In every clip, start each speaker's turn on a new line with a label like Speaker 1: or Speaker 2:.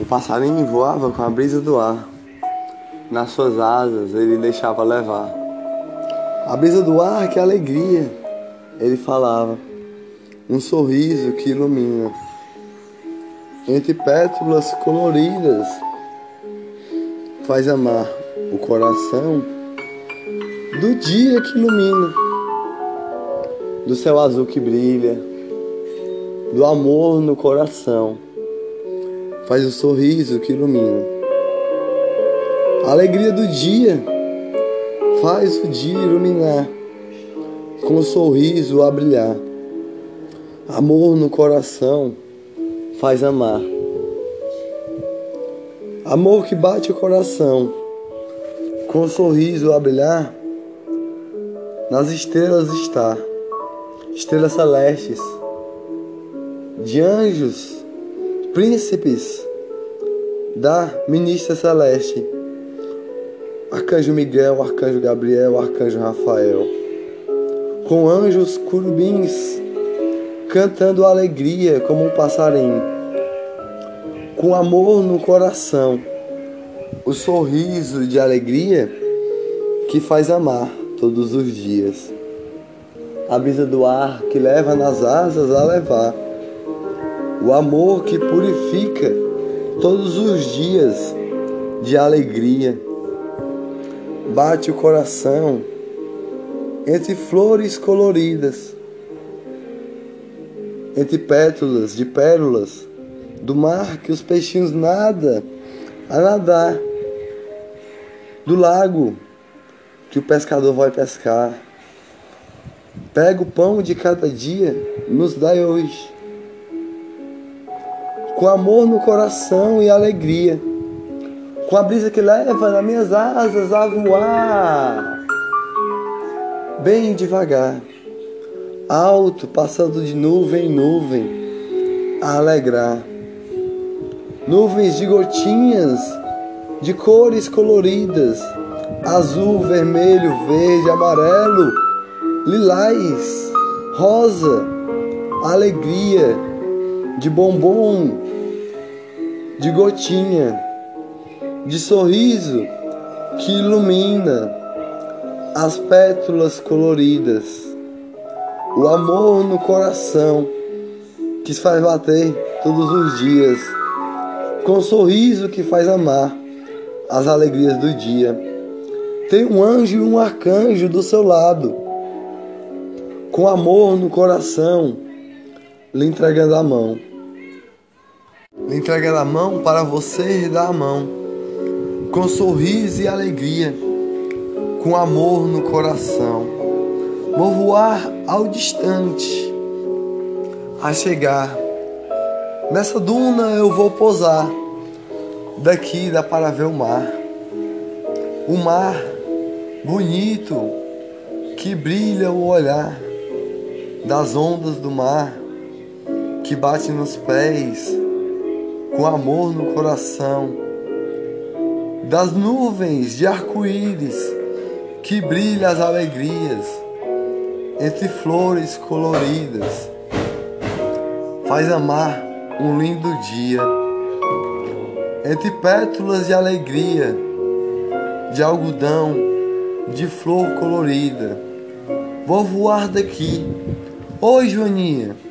Speaker 1: O passarinho voava com a brisa do ar. Nas suas asas ele deixava levar. A brisa do ar, que alegria, ele falava. Um sorriso que ilumina. Entre pétalas coloridas, faz amar o coração do dia que ilumina, do céu azul que brilha, do amor no coração faz o sorriso que ilumina. A alegria do dia faz o dia iluminar, com o sorriso a brilhar. Amor no coração faz amar. Amor que bate o coração, com o sorriso a brilhar, nas estrelas está, estrelas celestes, de anjos príncipes da ministra celeste, Arcanjo Miguel, Arcanjo Gabriel, Arcanjo Rafael, com anjos curubins cantando alegria como um passarinho, com amor no coração, o sorriso de alegria que faz amar todos os dias, a brisa do ar que leva nas asas a levar o amor que purifica todos os dias de alegria. Bate o coração entre flores coloridas, entre pétalas de pérolas do mar que os peixinhos nada a nadar, do lago que o pescador vai pescar. Pega o pão de cada dia, nos dá hoje com amor no coração e alegria, com a brisa que leva nas minhas asas a voar, bem devagar, alto, passando de nuvem em nuvem, a alegrar. Nuvens de gotinhas de cores coloridas, azul, vermelho, verde, amarelo, lilás, rosa, alegria de bombom, de gotinha, de sorriso que ilumina as pétalas coloridas, o amor no coração que faz bater todos os dias, com sorriso que faz amar as alegrias do dia. Tem um anjo e um arcanjo do seu lado, com amor no coração, lhe entregando a mão lhe entregar a mão para você dar a mão, com sorriso e alegria, com amor no coração. Vou voar ao distante, a chegar. Nessa duna eu vou pousar, daqui dá para ver o mar. O mar bonito que brilha o olhar das ondas do mar que bate nos pés com amor no coração, das nuvens de arco-íris que brilha as alegrias entre flores coloridas, faz amar um lindo dia entre pétalas de alegria, de algodão, de flor colorida. Vou voar daqui. Oi, Joaninha.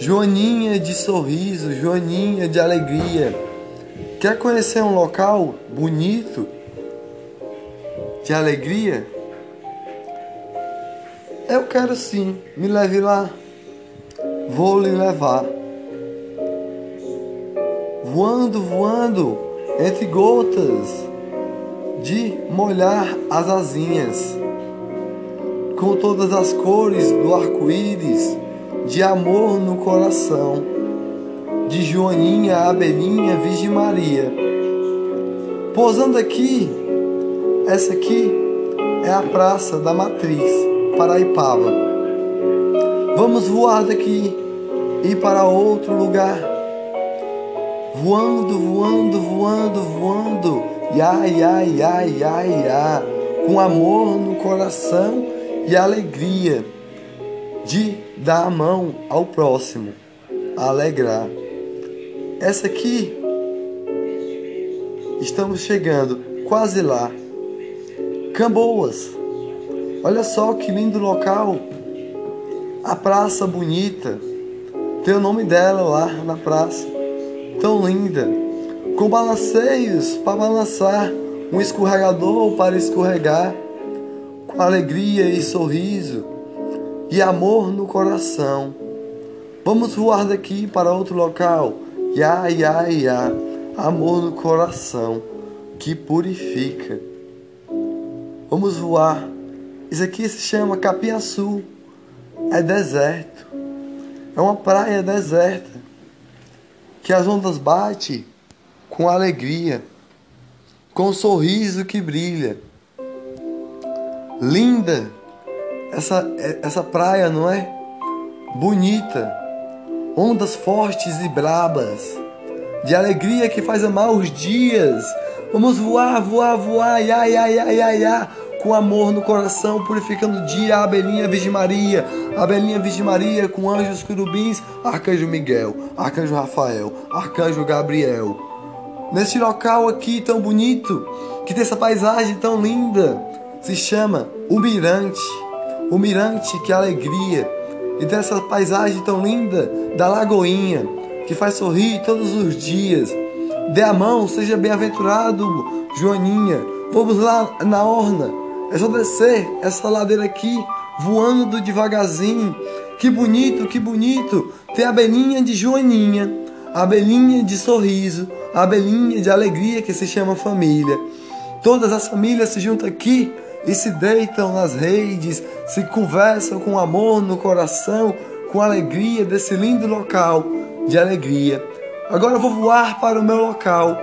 Speaker 1: Joaninha de sorriso, Joaninha de alegria. Quer conhecer um local bonito de alegria? Eu quero sim, me leve lá. Vou lhe levar. Voando, voando entre gotas de molhar as asinhas, com todas as cores do arco-íris de amor no coração, de Joaninha, Abelinha, Virgem Maria. Pousando aqui, essa aqui é a Praça da Matriz, Paraipaba. Vamos voar daqui e para outro lugar. Voando, voando, voando, voando. Ya, ya, ya, ya, ya. Com amor no coração e alegria de dar a mão ao próximo, alegrar. essa aqui estamos chegando quase lá. Camboas. Olha só que lindo local. A praça bonita. Tem o nome dela lá na praça. Tão linda. Com balanceios para balançar. Um escorregador para escorregar. Com alegria e sorriso. E amor no coração. Vamos voar daqui para outro local. Ya, ya, ya. Amor no coração que purifica. Vamos voar. Isso aqui se chama Capiaçu. É deserto. É uma praia deserta. Que as ondas batem com alegria, com um sorriso que brilha. Linda essa, essa praia, não é? Bonita. Ondas fortes e brabas. De alegria que faz amar os dias Vamos voar, voar, voar, ia, ia, ia, ia, ia, com amor no coração, purificando o dia, a abelhinha Virgem Maria, a abelhinha Virgem Maria, com anjos querubins, arcanjo Miguel, arcanjo Rafael, arcanjo Gabriel. Neste local aqui tão bonito, que tem essa paisagem tão linda, se chama o Mirante. O Mirante, que alegria. E dessa paisagem tão linda da Lagoinha, que faz sorrir todos os dias Dê a mão, seja bem-aventurado, Joaninha. Vamos lá na orna. É só descer essa ladeira aqui, voando devagarzinho. Que bonito, que bonito. Tem a abelhinha de Joaninha, a abelhinha de sorriso, a abelhinha de alegria que se chama família. Todas as famílias se juntam aqui e se deitam nas redes, se conversam com amor no coração, com alegria desse lindo local de alegria. Agora vou voar para o meu local.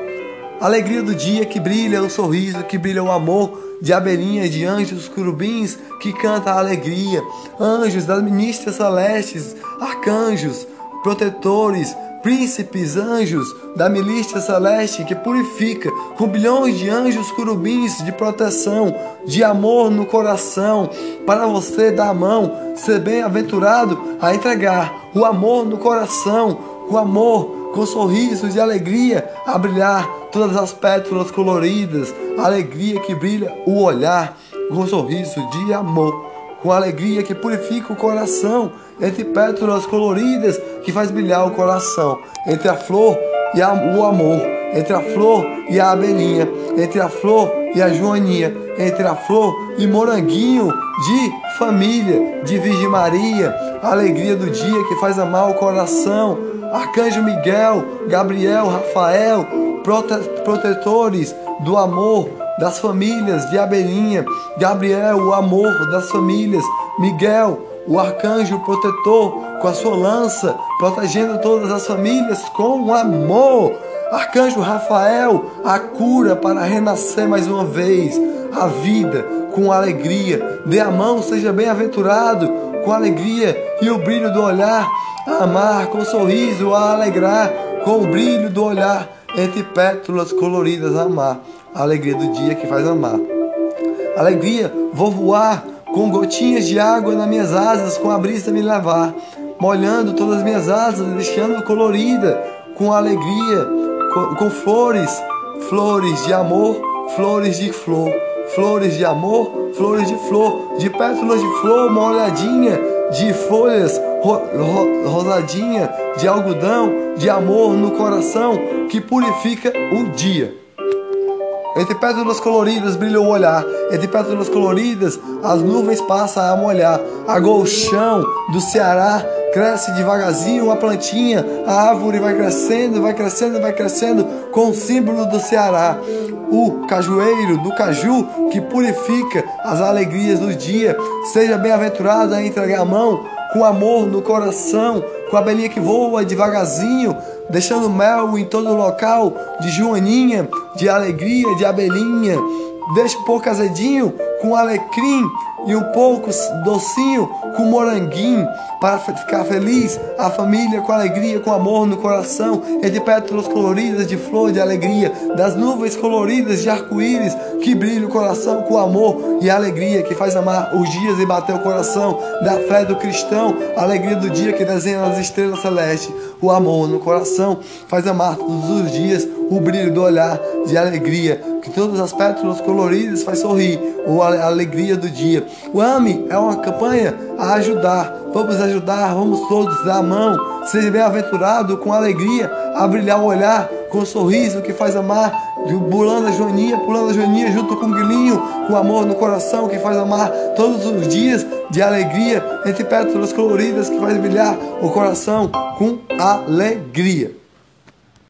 Speaker 1: Alegria do dia que brilha o sorriso, que brilha o amor de abelhinhas, de anjos, curubins que canta a alegria, anjos das ministras celestes, arcanjos, protetores, príncipes, anjos da milícia celeste que purifica, com bilhões de anjos curubins de proteção, de amor no coração, para você dar a mão, ser bem-aventurado a entregar o amor no coração, o amor com sorrisos de alegria a brilhar todas as pétalas coloridas, alegria que brilha o olhar, com sorriso de amor, com alegria que purifica o coração, entre pétalas coloridas que faz brilhar o coração, entre a flor e a, o amor, entre a flor e a abelhinha, entre a flor e a joaninha, entre a flor e moranguinho de família, de Virgem Maria, a alegria do dia que faz amar o coração, Arcanjo Miguel, Gabriel, Rafael, prote protetores do amor das famílias de Abelhinha, Gabriel, o amor das famílias, Miguel, o arcanjo protetor, com a sua lança, protegendo todas as famílias com amor. Arcanjo Rafael, a cura para renascer mais uma vez, a vida com alegria. Dê a mão, seja bem-aventurado, com alegria e o brilho do olhar a amar com sorriso, a alegrar com o brilho do olhar, entre pétalas coloridas amar, a alegria do dia que faz amar. Alegria, vou voar com gotinhas de água nas minhas asas, com a brisa me levar, molhando todas as minhas asas, deixando colorida, com alegria, com, com flores, flores de amor, flores de flor, flores de amor, flores de flor, de pétalas de flor, uma olhadinha de folhas ro, ro, rosadinha de algodão, de amor no coração que purifica o dia. Entre pétalas coloridas brilha o olhar, entre pétalas coloridas as nuvens passam a molhar. A golchão do Ceará cresce devagarzinho uma plantinha, a árvore vai crescendo, vai crescendo, vai crescendo com o símbolo do Ceará. O cajueiro do caju que purifica as alegrias do dia. Seja bem-aventurado a entregar a mão com amor no coração, com a abelhinha que voa devagarzinho, deixando mel em todo o local, de joaninha, de alegria, de abelhinha. Deixa pouco azedinho com alecrim e um pouco docinho com moranguinho para ficar feliz, a família com alegria, com amor no coração, e de pétalas coloridas de flor de alegria, das nuvens coloridas de arco-íris que brilha o coração com amor e alegria que faz amar os dias e bater o coração da fé do cristão, a alegria do dia que desenha as estrelas celestes, o amor no coração faz amar todos os dias o brilho do olhar de alegria, que todas as pétalas coloridas faz sorrir, ou a alegria do dia. O AME é uma campanha a ajudar. Vamos ajudar, vamos todos dar a mão. Seja bem-aventurado com alegria, a brilhar o olhar, com sorriso que faz amar, pulando a joaninha, pulando a joaninha junto com o guilhinho, com amor no coração que faz amar todos os dias de alegria, entre pétalas coloridas que faz brilhar o coração com alegria.